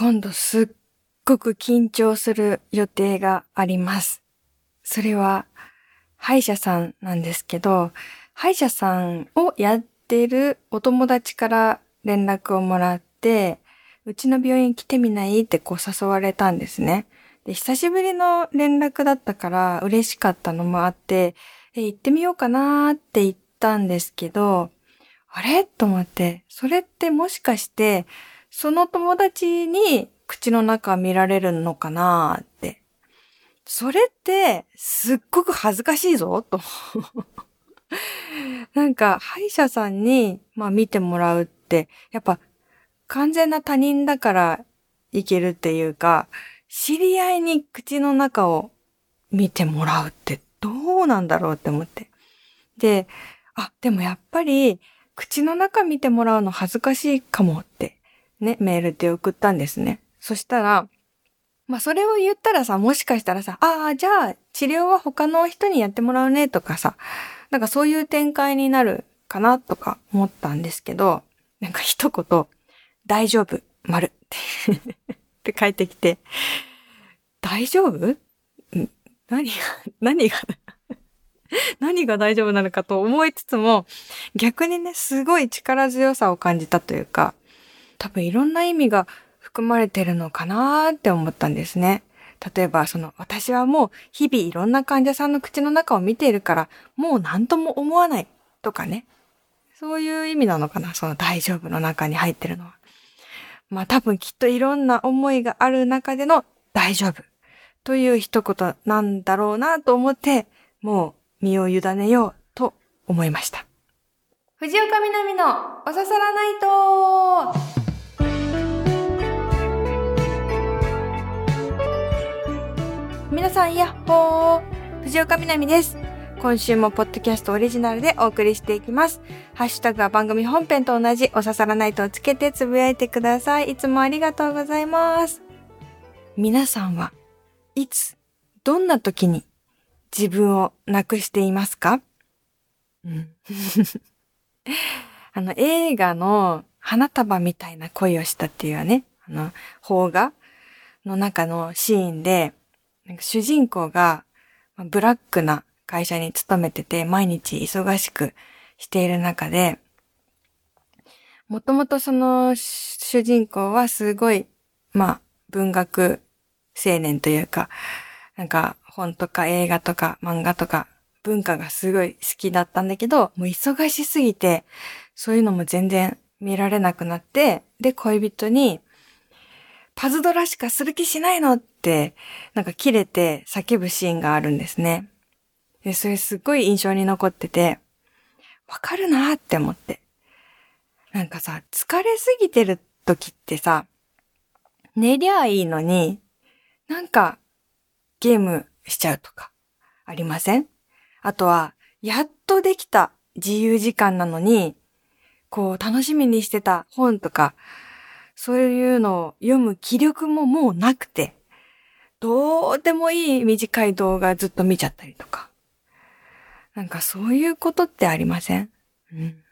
今度すっごく緊張する予定があります。それは、歯医者さんなんですけど、歯医者さんをやってるお友達から連絡をもらって、うちの病院来てみない？ってこう誘われたんですね。で、久しぶりの連絡だったから嬉しかったのもあって、え、行ってみようかなーって言ったんですけど、あれ？と思って、それってもしかして、その友達に口の中見られるのかなーって。それって、すっごく恥ずかしいぞ、と。なんか、歯医者さんに、まあ見てもらうって、やっぱ、完全な他人だからいけるっていうか、知り合いに口の中を見てもらうってどうなんだろうって思って。で、あ、でもやっぱり、口の中見てもらうの恥ずかしいかもって、ね、メールで送ったんですね。そしたら、まあそれを言ったらさ、もしかしたらさ、ああ、じゃあ治療は他の人にやってもらうねとかさ、なんかそういう展開になるかなとか思ったんですけど、なんか一言、大丈夫、丸って 書いてきて、大丈夫？何が、何が 何が大丈夫なのかと思いつつも、逆にね、すごい力強さを感じたというか、多分いろんな意味が含まれてるのかなって思ったんですね。例えば、その、私はもう日々いろんな患者さんの口の中を見ているから、もう何とも思わないとかね。そういう意味なのかなその大丈夫の中に入ってるのは。まあ多分きっといろんな思いがある中での大丈夫という一言なんだろうなと思って、もう身を委ねようと思いました。藤岡みなみのおささらないと皆さん、やっほー藤岡みなみです。今週もポッドキャストオリジナルでお送りしていきます。ハッシュタグは番組本編と同じお刺さらないとをつけてつぶやいてください。いつもありがとうございます。皆さんはいつ、どんな時に自分をなくしていますか？うん。あの、映画の花束みたいな恋をしたっていうね、あの、邦画の中のシーンで、なんか主人公がブラックな会社に勤めてて毎日忙しくしている中で、もともとその主人公はすごい、まあ、文学青年というか、なんか本とか映画とか漫画とか文化がすごい好きだったんだけど、もう忙しすぎて、そういうのも全然見られなくなって、で、恋人に、パズドラしかする気しないのって、なんか切れて叫ぶシーンがあるんですね。で、それすっごい印象に残ってて、わかるなって思って。なんかさ、疲れすぎてる時ってさ、寝りゃいいのに、なんかゲームしちゃうとか、ありません？あとは、やっとできた自由時間なのに、こう楽しみにしてた本とか、そういうのを読む気力ももうなくて、どうでもいい短い動画ずっと見ちゃったりとか。なんかそういうことってありません？うん。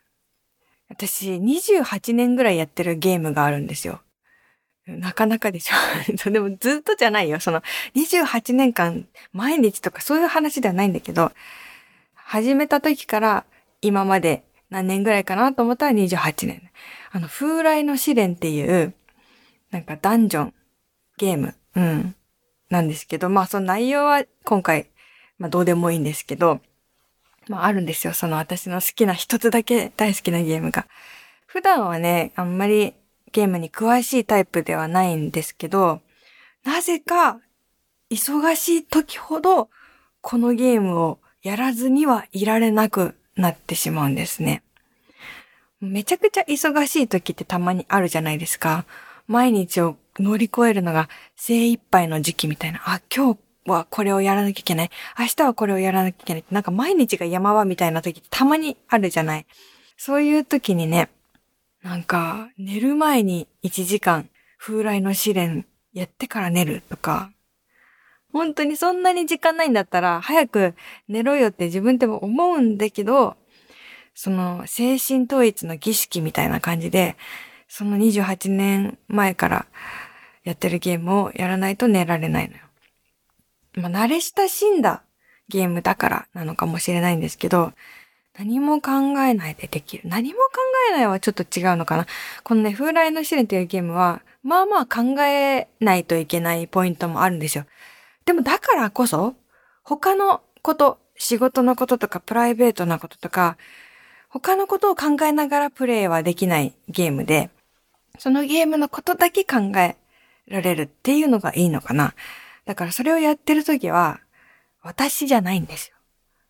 私、28年ぐらいやってるゲームがあるんですよ。なかなかでしょ。でもずっとじゃないよ。その28年間毎日とかそういう話ではないんだけど、始めた時から今まで何年ぐらいかなと思ったら28年。あの、風来の試練っていう、なんかダンジョンゲーム、うん、なんですけど、まあその内容は今回、まあどうでもいいんですけど、まああるんですよ。その私の好きな一つだけ大好きなゲームが。普段はね、あんまりゲームに詳しいタイプではないんですけど、なぜか忙しい時ほどこのゲームをやらずにはいられなくなってしまうんですね。めちゃくちゃ忙しい時ってたまにあるじゃないですか。毎日を乗り越えるのが精一杯の時期みたいな。あ、今日はこれをやらなきゃいけない。明日はこれをやらなきゃいけない。なんか毎日が山場みたいな時ってたまにあるじゃない。そういう時にね、なんか寝る前に1時間風来の試練やってから寝るとか、本当にそんなに時間ないんだったら早く寝ろよって自分でも思うんだけど、その精神統一の儀式みたいな感じで、その28年前からやってるゲームをやらないと寝られないのよ。まあ、慣れ親しんだゲームだからなのかもしれないんですけど、何も考えないでできる。何も考えないはちょっと違うのかな。このね、風来の試練というゲームは、まあまあ考えないといけないポイントもあるんですよ。でもだからこそ、他のこと、仕事のこととかプライベートなこととか、他のことを考えながらプレイはできないゲームで、そのゲームのことだけ考えられるっていうのがいいのかな。だからそれをやってるときは、私じゃないんですよ。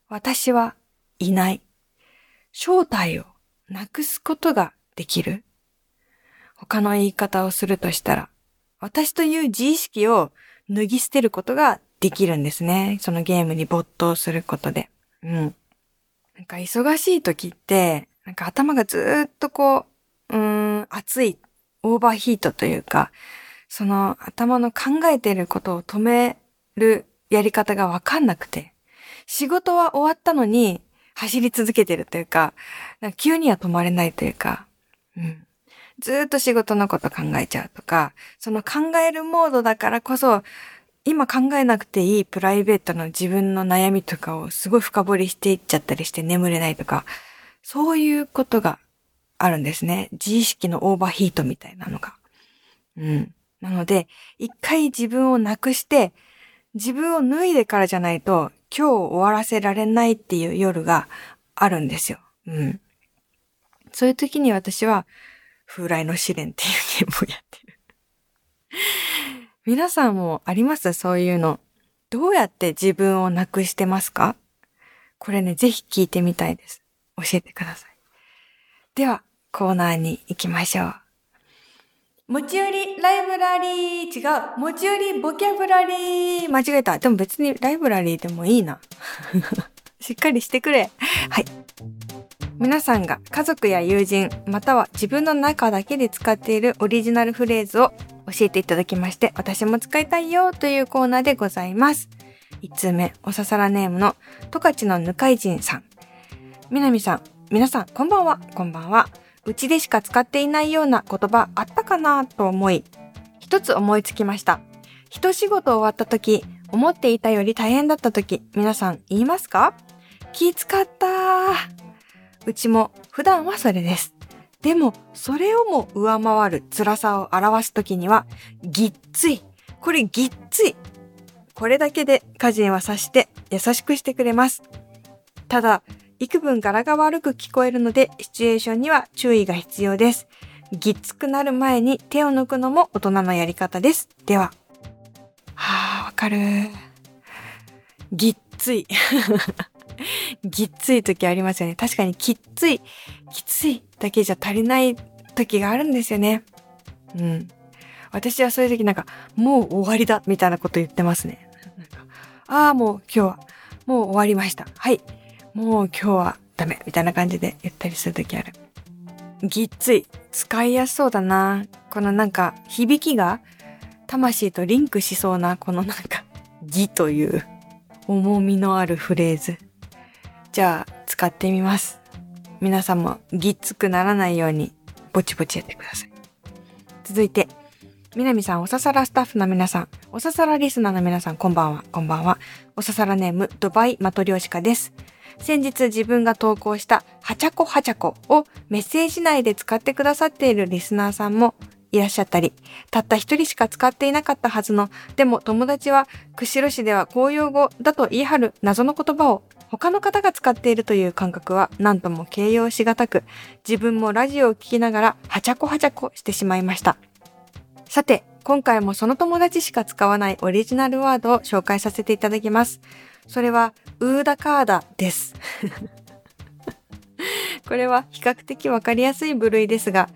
私はいない。正体をなくすことができる。他の言い方をするとしたら、私という自意識を脱ぎ捨てることができるんですね。そのゲームに没頭することで。うん。なんか忙しい時って、なんか頭がずっとこう、うーん、熱い、オーバーヒートというか、その頭の考えていることを止めるやり方がわかんなくて、仕事は終わったのに走り続けてるというか、か急には止まれないというか、うん。ずっと仕事のこと考えちゃうとか、その考えるモードだからこそ、今考えなくていいプライベートの自分の悩みとかをすごい深掘りしていっちゃったりして眠れないとか、そういうことがあるんですね。自意識のオーバーヒートみたいなのが。うん。なので、一回自分をなくして、自分を脱いでからじゃないと、今日終わらせられないっていう夜があるんですよ。うん。そういう時に私は、風来の試練っていうゲームをやってる。皆さんもあります？そういうの。どうやって自分をなくしてますか？これね、ぜひ聞いてみたいです。教えてください。では、コーナーに行きましょう。持ち寄りライブラリー違う持ち寄りボキャブラリー間違えた。でも別にライブラリーでもいいな。しっかりしてくれ。はい。皆さんが家族や友人、または自分の中だけで使っているオリジナルフレーズを教えていただきまして、私も使いたいよというコーナーでございます。1つ目、おささらネームの十勝のぬかいじんさん。みなみさん、皆さん、こんばんは、こんばんは。うちでしか使っていないような言葉あったかなと思い、一つ思いつきました。一仕事終わった時、思っていたより大変だった時、皆さん言いますか？気使ったー。うちも普段はそれです。でも、それをも上回る辛さを表すときには、ぎっつい。これぎっつい。これだけで家人は察して優しくしてくれます。ただ、幾分柄が悪く聞こえるので、シチュエーションには注意が必要です。ぎっつくなる前に手を抜くのも大人のやり方です。では。はあ、わかる。ぎっつい。ぎっつい時ありますよね。確かにきっつい、きついだけじゃ足りない時があるんですよね。うん。私はそういう時なんか、もう終わりだみたいなこと言ってますね。ああ、もう今日は、もう終わりました。はい。もう今日はダメみたいな感じで言ったりする時ある。ぎっつい。使いやすそうだな。このなんか、響きが、魂とリンクしそうな、このなんか、ぎという重みのあるフレーズ。じゃあ、使ってみます。皆さんもぎっつくならないように、ぼちぼちやってください。続いて、みなみさん、おささらスタッフの皆さん、おささらリスナーの皆さん、こんばんは、こんばんは。おささらネーム、ドバイマトリョーシカです。先日自分が投稿したはちゃこはちゃこをメッセージ内で使ってくださっているリスナーさんもいらっしゃったり、たった一人しか使っていなかったはずの、でも友達は釧路市では公用語だと言い張る謎の言葉を他の方が使っているという感覚は何とも形容しがたく、自分もラジオを聞きながらはちゃこはちゃこしてしまいました。さて、今回もその友達しか使わないオリジナルワードを紹介させていただきます。それは、ウーダカーダです。これは比較的わかりやすい部類ですが、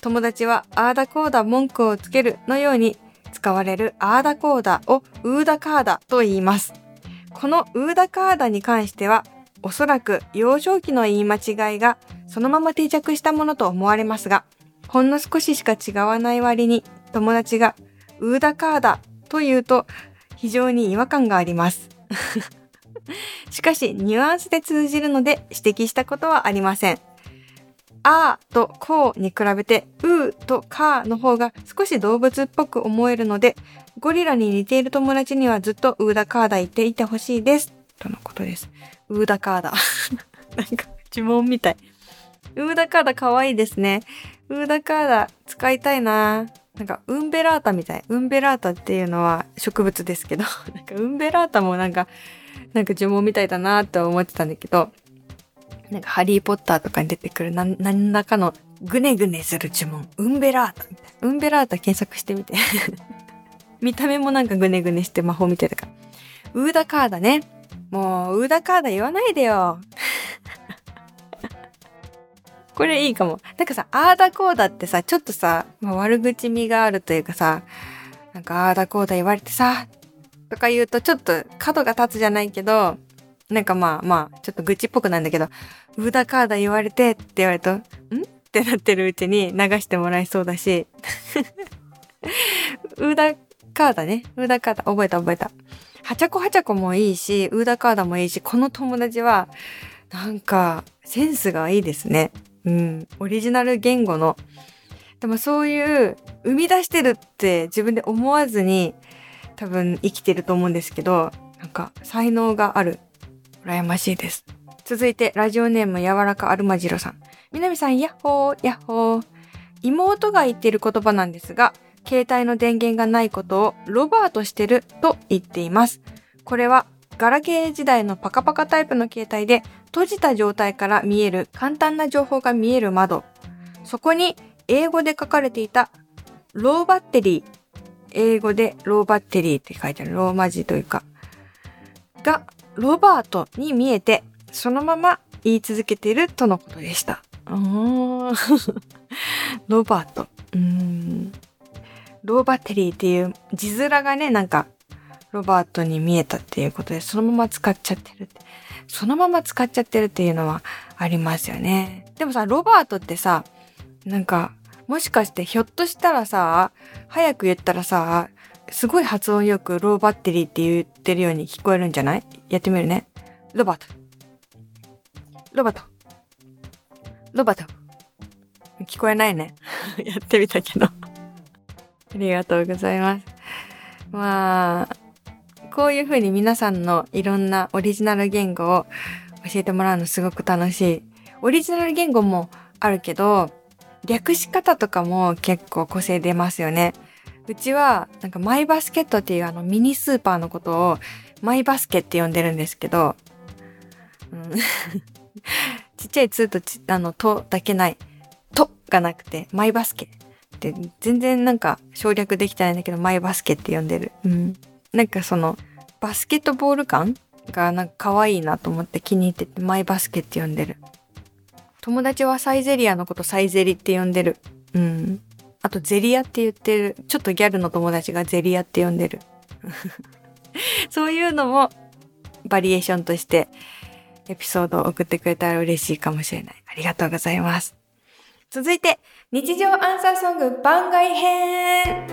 友達はアーダコーダ文句をつけるのように使われるアーダコーダをウーダカーダと言います。このウーダカーダに関しては、おそらく幼少期の言い間違いがそのまま定着したものと思われますが、ほんの少ししか違わない割に友達がウーダカーダと言うと非常に違和感があります。しかしニュアンスで通じるので指摘したことはありません。あとこうに比べてうーとかの方が少し動物っぽく思えるので、ゴリラに似ている友達にはずっとうーだかーだ言っていてほしいです。とのことです。うーだかーだ。なんか呪文みたい。うーだかーだかわいいですね。うーだかーだ使いたいななんか、ウンベラータみたい。ウンベラータっていうのは植物ですけど、なんか、ウンベラータもなんか、なんか呪文みたいだなって思ってたんだけど、なんか、ハリーポッターとかに出てくる何何らかのグネグネする呪文。ウンベラータ。ウンベラータ検索してみて。見た目もなんかグネグネして魔法みたいだから。ウーダカーダね。もう、ウーダカーダ言わないでよ。これいいかも。なんかさ、あーだこうだってさ、ちょっとさ、まあ、悪口味があるというかさ、なんかあーだこうだ言われてさ、とか言うとちょっと角が立つじゃないけど、なんかまあまあ、ちょっと愚痴っぽくなんだけど、うだかーだ言われてって言われると、ん？ってなってるうちに流してもらえそうだし、うだかーだね。うだかーだ。覚えた覚えた。はちゃこはちゃこもいいし、うだかーだもいいし、この友達は、なんか、センスがいいですね。うん、オリジナル言語の。でもそういう生み出してるって自分で思わずに多分生きてると思うんですけど、なんか才能がある。羨ましいです。続いてラジオネーム柔らかアルマジロさん。みなみさん、ヤッホー、ヤッホー。妹が言っている言葉なんですが、携帯の電源がないことをロバートしてると言っています。これはガラケー時代のパカパカタイプの携帯で閉じた状態から見える簡単な情報が見える窓。そこに英語で書かれていたローバッテリー。英語でローバッテリーって書いてあるローマ字というか。がロバートに見えてそのまま言い続けているとのことでした。ロバート。うんローバッテリーっていう字面がね、なんかロバートに見えたっていうことで、そのまま使っちゃってるって。そのまま使っちゃってるっていうのはありますよね。でもさ、ロバートってさ、なんか、もしかしてひょっとしたらさ、早く言ったらさ、すごい発音よく low battery って言ってるように聞こえるんじゃない？やってみるね。ロバート。ロバート。ロバート。聞こえないね。やってみたけど ありがとうございます。まあ、こういうふうに皆さんのいろんなオリジナル言語を教えてもらうのすごく楽しい。オリジナル言語もあるけど、略し方とかも結構個性出ますよね。うちは、なんかマイバスケットっていうあのミニスーパーのことをマイバスケって呼んでるんですけど、うん、ちっちゃいツーとち、あの、とだけない、とがなくて、マイバスケって全然なんか省略できてないんだけど、マイバスケって呼んでる。うん。なんかその、バスケットボール感がなんか可愛いなと思って気に入ってて、マイバスケって呼んでる。友達はサイゼリアのことサイゼリって呼んでる。うん。あとゼリアって言ってる。ちょっとギャルの友達がゼリアって呼んでる。そういうのもバリエーションとしてエピソードを送ってくれたら嬉しいかもしれない。ありがとうございます。続いて、日常アンサーソング番外編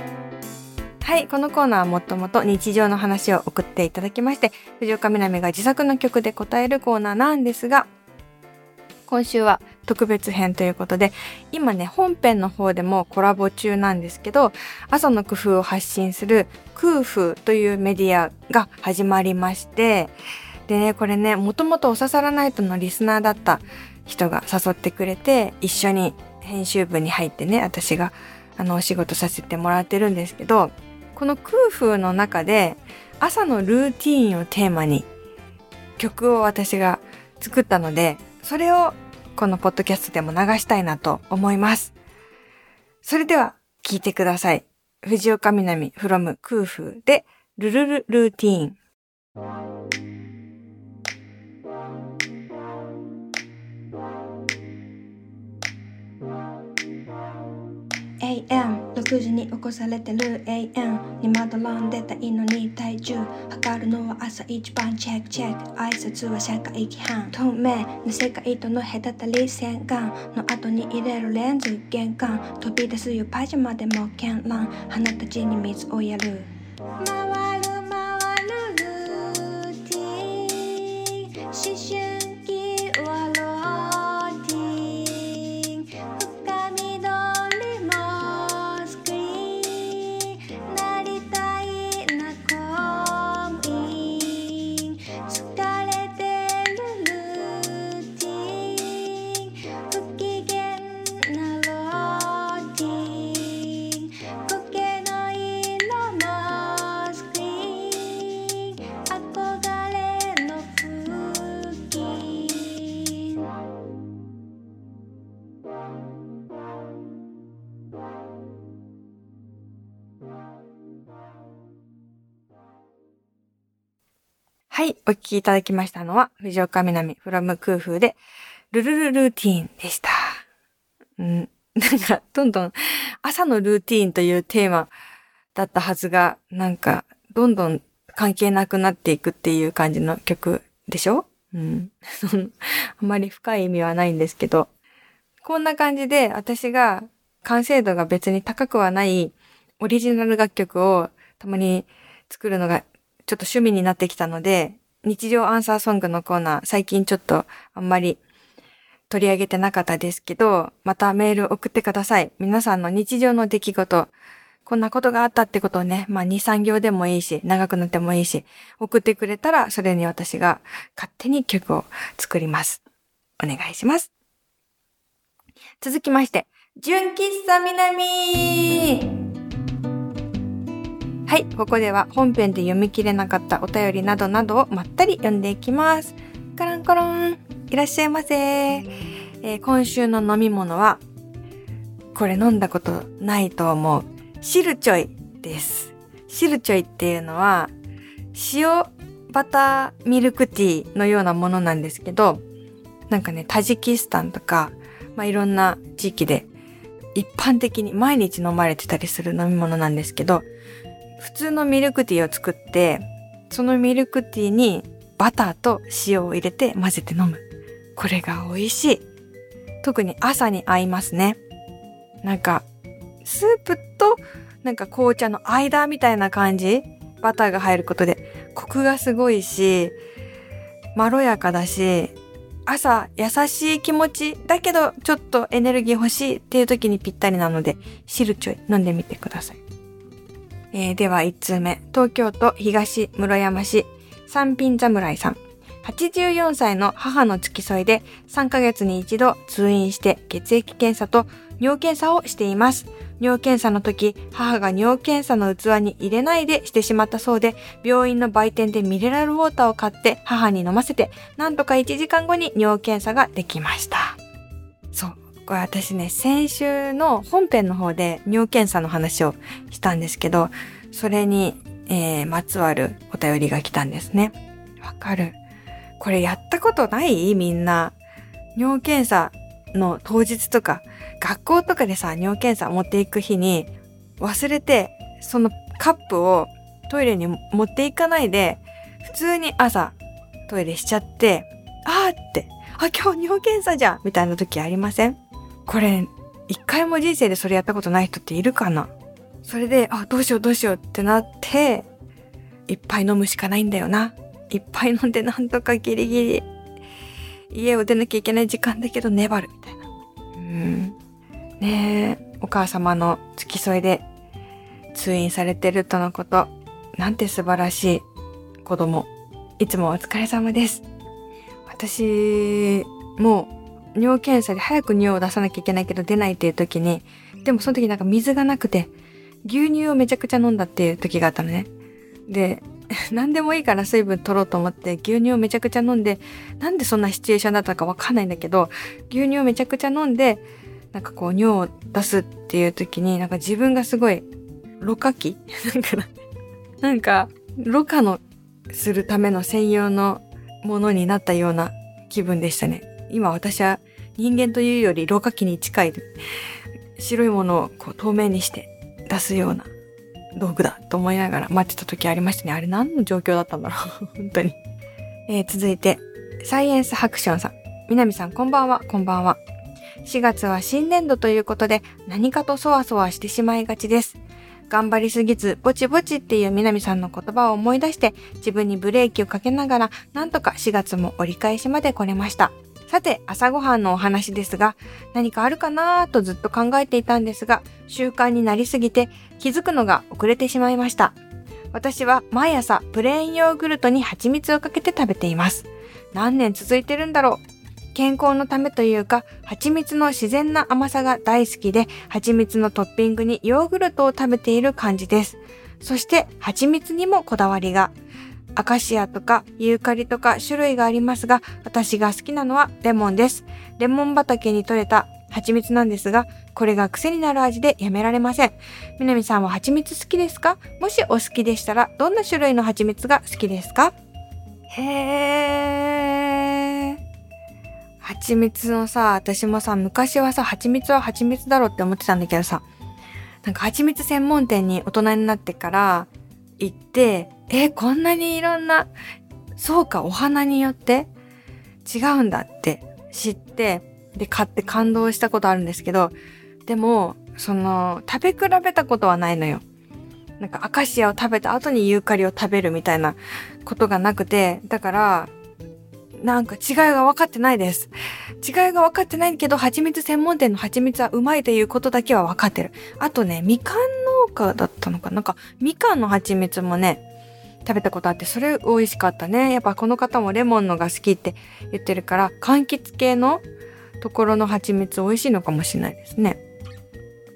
はい、このコーナーはもともと日常の話を送っていただきまして、藤岡みなみが自作の曲で答えるコーナーなんですが、今週は特別編ということで、今ね、本編の方でもコラボ中なんですけど、朝の工夫を発信する空風というメディアが始まりまして、でね、これね、もともとおささらナイトのリスナーだった人が誘ってくれて、一緒に編集部に入ってね、私があのお仕事させてもらってるんですけど、この空風の中で朝のルーティーンをテーマに曲を私が作ったので、それをこのポッドキャストでも流したいなと思います。それでは聞いてください。藤岡みなみ from 空風でルルルルーティーン。AM6 時に起こされてる AM にまどろんでたいのに体重測るのは朝一番チェックチェック。挨拶は社会規範。透明な世界との隔たり洗顔の後に入れるレンズ玄関。飛び出すよ。パジャマでも絢爛花たちに水をやる。はい、お聞きいただきましたのは、藤岡みなみ from 空風で、ルルルルーティーンでした。うん、なんか、どんどん朝のルーティーンというテーマだったはずが、なんか、どんどん関係なくなっていくっていう感じの曲でしょ？うん。あまり深い意味はないんですけど、こんな感じで私が完成度が別に高くはないオリジナル楽曲をたまに作るのがちょっと趣味になってきたので、日常アンサーソングのコーナー、最近ちょっとあんまり取り上げてなかったですけど、またメール送ってください。皆さんの日常の出来事、こんなことがあったってことをね、まあ2、3行でもいいし、長くなってもいいし、送ってくれたら、それに私が勝手に曲を作ります。お願いします。続きまして、純喫茶南はい、ここでは本編で読み切れなかったお便りなどなどをまったり読んでいきます。カランコロン、いらっしゃいませ。えー今週の飲み物は、これ飲んだことないと思う。シルチョイです。シルチョイっていうのは、塩バターミルクティーのようなものなんですけど、なんかね、タジキスタンとか、まあ、いろんな地域で一般的に毎日飲まれてたりする飲み物なんですけど、普通のミルクティーを作って、そのミルクティーにバターと塩を入れて混ぜて飲む。これが美味しい。特に朝に合いますね。なんか、スープとなんか紅茶の間みたいな感じ？バターが入ることでコクがすごいし、まろやかだし、朝優しい気持ちだけどちょっとエネルギー欲しいっていう時にぴったりなので、シルチョイ飲んでみてください。えーでは1通目。東京都東室山市三品侍さん。84歳の母の付き添いで3ヶ月に一度通院して血液検査と尿検査をしています。尿検査の時、母が尿検査の器に入れないでしてしまったそうで、病院の売店でミネラルウォーターを買って母に飲ませて、なんとか1時間後に尿検査ができました。そう。これ私ね、先週の本編の方で尿検査の話をしたんですけど、それに、えー、まつわるお便りが来たんですね。わかる。これやったことない？みんな。尿検査の当日とか、学校とかでさ、尿検査持っていく日に忘れて、そのカップをトイレに持っていかないで、普通に朝トイレしちゃって、あーって、あ、今日尿検査じゃんみたいな時ありません？これ、一回も人生でそれやったことない人っているかな？それで、あ、どうしようどうしようってなって、いっぱい飲むしかないんだよな。いっぱい飲んでなんとかギリギリ、家を出なきゃいけない時間だけど粘るみたいな。うん。ねえ、お母様の付き添いで通院されてるとのこと。なんて素晴らしい子供。いつもお疲れ様です。私、もう尿検査で早く尿を出さなきゃいけないけど出ないっていう時に、でもその時なんか水がなくて、牛乳をめちゃくちゃ飲んだっていう時があったのね。で、何でもいいから水分取ろうと思って牛乳をめちゃくちゃ飲んで、なんでそんなシチュエーションだったかわかんないんだけど、牛乳をめちゃくちゃ飲んで、なんかこう尿を出すっていう時に、なんか自分がすごい、ろ過器？なんか、ろ過のするための専用のものになったような気分でしたね。今私は人間というよりろ過器に近い白いものをこう透明にして出すような道具だと思いながら待ってた時ありましたね。あれ何の状況だったんだろう 本当に。えー続いて、サイエンスハクションさん。南さんこんばんは、こんばんは。4月は新年度ということで何かとそわそわしてしまいがちです。頑張りすぎず、ぼちぼちっていう南さんの言葉を思い出して、自分にブレーキをかけながら、なんとか4月も折り返しまで来れました。さて、朝ごはんのお話ですが、何かあるかなーとずっと考えていたんですが、習慣になりすぎて気づくのが遅れてしまいました。私は毎朝プレーンヨーグルトに蜂蜜をかけて食べています。何年続いてるんだろう健康のためというか、蜂蜜の自然な甘さが大好きで、蜂蜜のトッピングにヨーグルトを食べている感じです。そして、蜂蜜にもこだわりが。アカシアとかユーカリとか種類がありますが、私が好きなのはレモンです。レモン畑に採れた蜂蜜なんですが、これが癖になる味でやめられません。みなみさんは蜂蜜好きですか？もしお好きでしたら、どんな種類の蜂蜜が好きですか？へー。蜂蜜のさ、私もさ、昔はさ、蜂蜜は蜂蜜だろって思ってたんだけどさ、なんか蜂蜜専門店に大人になってから行って、えこんなにいろんな、そうか、お花によって違うんだって知って、で、買って感動したことあるんですけど、でも、その、食べ比べたことはないのよ。なんかアカシアを食べた後にユーカリを食べるみたいなことがなくて、だから、なんか違いが分かってないです。違いが分かってないけど、蜂蜜専門店の蜂蜜はうまいということだけは分かってる。あとね、みかん農家だったのかなんか、みかんの蜂蜜もね、食べたことあって、それ美味しかったね。やっぱこの方もレモンのが好きって言ってるから、柑橘系のところの蜂蜜美味しいのかもしれないですね。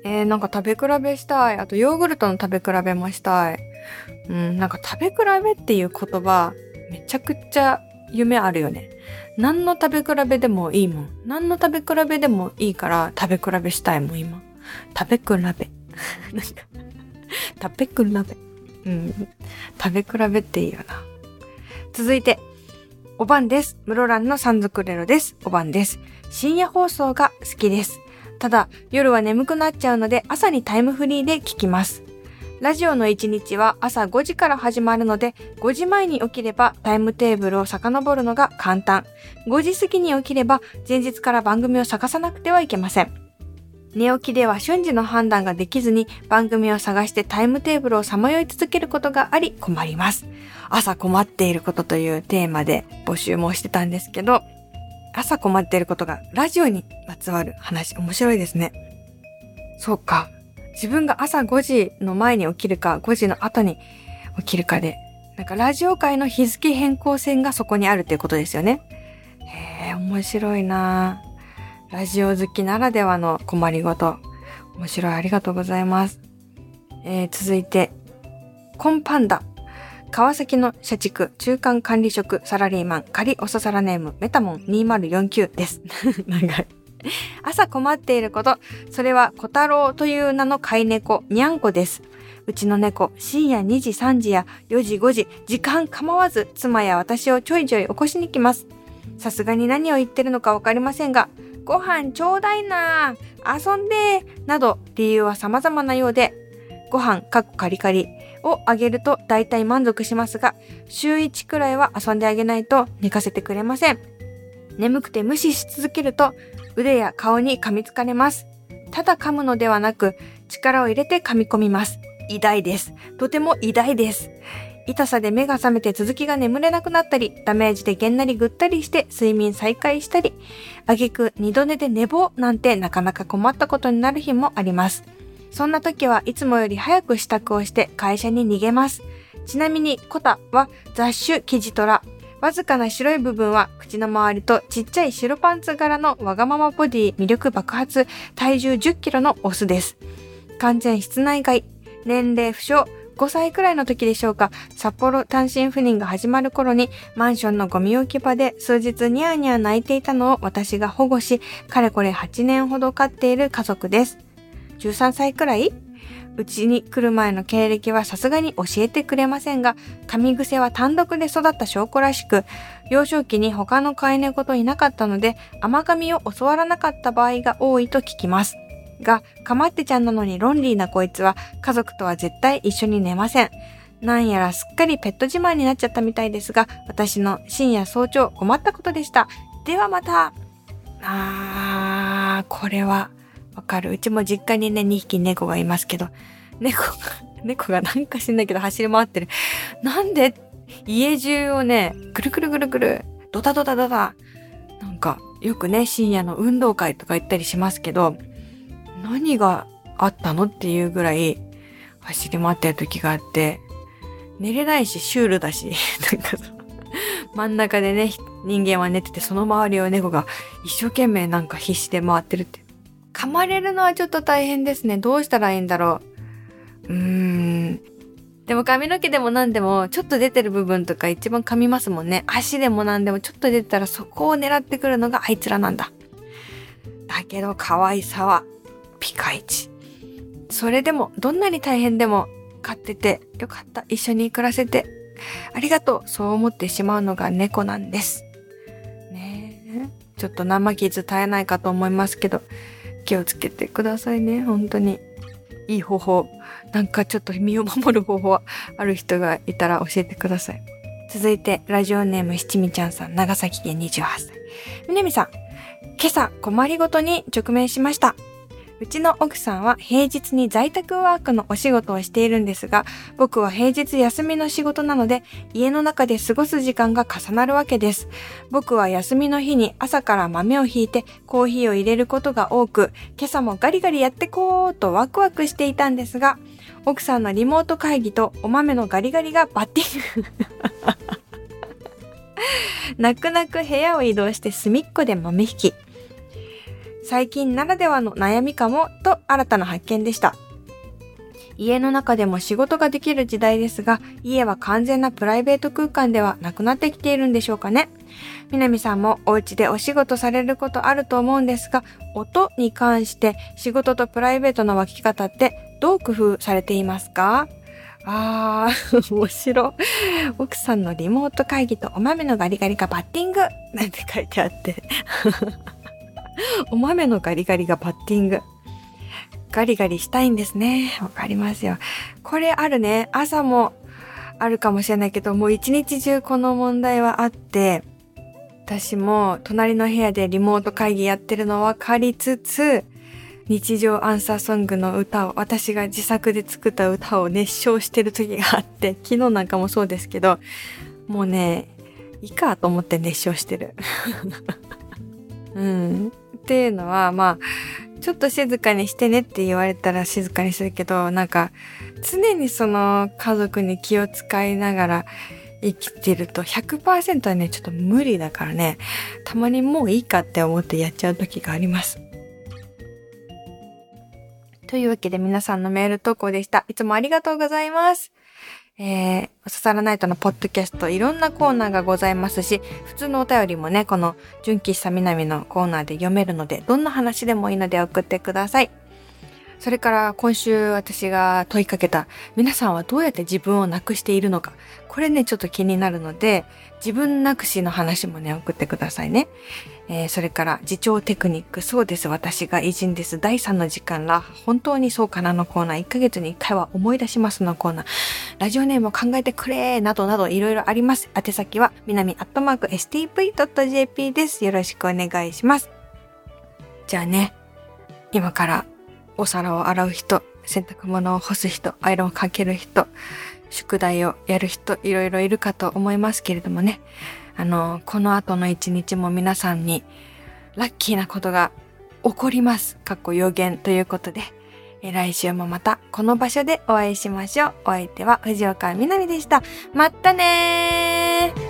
えー、なんか食べ比べしたい。あとヨーグルトの食べ比べもしたい。うん、なんか食べ比べっていう言葉、めちゃくちゃ夢あるよね。何の食べ比べでもいいもん。何の食べ比べでもいいから食べ比べしたいもん、今。食べ比べ。なんか、食べ比べ。うん。食べ比べっていいよな。続いて、おばんです。室蘭のサンズクレロです。おばんです。深夜放送が好きです。ただ、夜は眠くなっちゃうので朝にタイムフリーで聞きます。ラジオの1日は朝5時から始まるので、5時前に起きればタイムテーブルを遡るのが簡単。5時過ぎに起きれば前日から番組を探さなくてはいけません。寝起きでは瞬時の判断ができずに番組を探してタイムテーブルをさまよい続けることがあり困ります。朝困っていることというテーマで募集もしてたんですけど、朝困っていることがラジオにまつわる話面白いですね。そうか。自分が朝5時の前に起きるか、5時の後に起きるかで、なんかラジオ界の日付変更線がそこにあるっていうことですよね。へえ、面白いなラジオ好きならではの困りごと。面白い、ありがとうございます。えー、続いて、コンパンダ。川崎の社畜、中間管理職、サラリーマン、仮おささらネーム、メタモン2049です。長い。朝困っていること、それは小太郎という名の飼い猫、にゃんこです。うちの猫、深夜2時3時や4時5時、時間構わず妻や私をちょいちょい起こしに来ます。さすがに何を言ってるのかわかりませんが、ご飯ちょうだいな遊んでなど理由は様々なようで、ご飯かっこカリカリをあげると大体満足しますが、週1くらいは遊んであげないと寝かせてくれません。眠くて無視し続けると腕や顔に噛みつかれます。ただ噛むのではなく、力を入れて噛み込みます。偉大です。とても偉大です。痛さで目が覚めて続きが眠れなくなったり、ダメージでげんなりぐったりして睡眠再開したり、あげく二度寝で寝坊なんてなかなか困ったことになる日もあります。そんな時はいつもより早く支度をして会社に逃げます。ちなみにコタは雑種キジトラわずかな白い部分は口の周りとちっちゃい白パンツ柄のわがままボディ魅力爆発体重10キロのオスです。完全室内外、年齢不詳、5歳くらいの時でしょうか、札幌単身赴任が始まる頃にマンションのゴミ置き場で数日ニャーニャー泣いていたのを私が保護し、かれこれ8年ほど飼っている家族です。13歳くらい？うちに来る前の経歴はさすがに教えてくれませんが、噛み癖は単独で育った証拠らしく、幼少期に他の飼い猫といなかったので、甘噛みを教わらなかった場合が多いと聞きます。が、かまってちゃんなのにロンリーなこいつは家族とは絶対一緒に寝ません。なんやらすっかりペット自慢になっちゃったみたいですが、私の深夜早朝困ったことでした。ではまた。あー、これはわかる。うちも実家にね、2匹猫がいますけど、猫が、猫がなんか知んないけど走り回ってる。なんで家中をね、ぐるぐるぐるぐる、ドタドタドタ。なんか、よくね、深夜の運動会とか行ったりしますけど、何があったのっていうぐらい走り回ってる時があって、寝れないし、シュールだし、なんか真ん中でね、人間は寝てて、その周りを猫が一生懸命なんか必死で回ってるって。噛まれるのはちょっと大変ですね。どうしたらいいんだろう。うーん。でも髪の毛でも何でもちょっと出てる部分とか一番噛みますもんね。足でも何でもちょっと出てたらそこを狙ってくるのがあいつらなんだ。だけど可愛さはピカイチ。それでもどんなに大変でも飼っててよかった。一緒に暮らせてありがとうそう思ってしまうのが猫なんです。ねえ。ちょっと生傷絶えないかと思いますけど、気をつけてくださいね、本当に。いい方法、なんかちょっと身を守る方法ある人がいたら教えてください。続いて、ラジオネーム七味ちゃんさん、長崎県28歳。みなみさん、今朝困りごとに直面しました。うちの奥さんは平日に在宅ワークのお仕事をしているんですが、僕は平日休みの仕事なので、家の中で過ごす時間が重なるわけです。僕は休みの日に朝から豆をひいてコーヒーを入れることが多く、今朝もガリガリやってこうとワクワクしていたんですが、奥さんのリモート会議とお豆のガリガリがバッティング。泣く泣く部屋を移動して隅っこで豆引き。最近ならではの悩みかもと新たな発見でした。家の中でも仕事ができる時代ですが、家は完全なプライベート空間ではなくなってきているんでしょうかね。南さんもお家でお仕事されることあると思うんですが、音に関して仕事とプライベートの分け方ってどう工夫されていますか？あー、面白。奥さんのリモート会議とお豆のガリガリがバッティングなんて書いてあって お豆のガリガリがバッティング。ガリガリしたいんですね。わかりますよ。これあるね。朝もあるかもしれないけど、もう一日中この問題はあって、私も隣の部屋でリモート会議やってるの分かりつつ、日常アンサーソングの歌を、私が自作で作った歌を熱唱してる時があって、昨日なんかもそうですけど、もうね、いいかと思って熱唱してる。うん。っていうのは、まあ、ちょっと静かにしてねって言われたら静かにするけど、なんか、常にその家族に気を使いながら生きてると100%はね、ちょっと無理だからね、たまにもういいかって思ってやっちゃう時があります。というわけで皆さんのメール投稿でした。いつもありがとうございます。えー、おささらナイトのポッドキャストいろんなコーナーがございますし、普通のお便りもね、この純喫茶南のコーナーで読めるので、どんな話でもいいので送ってください。それから今週私が問いかけた皆さんはどうやって自分をなくしているのか。これね、ちょっと気になるので、自分なくしの話もね、送ってくださいね。えー、それから、自重テクニック、そうです、私が偉人です。第3の時間ら、本当にそうかなのコーナー、1ヶ月に1回は思い出しますのコーナー、ラジオネームを考えてくれなどなどいろいろあります。宛先は、みなみアットマーク stv.jp です。よろしくお願いします。じゃあね、今からお皿を洗う人、洗濯物を干す人、アイロンをかける人、宿題をやる人、いろいろいるかと思いますけれどもね。あの、この後の一日も皆さんにラッキーなことが起こります。かっこ予言ということで、え来週もまたこの場所でお会いしましょう。お相手は藤岡みなみでした。またねー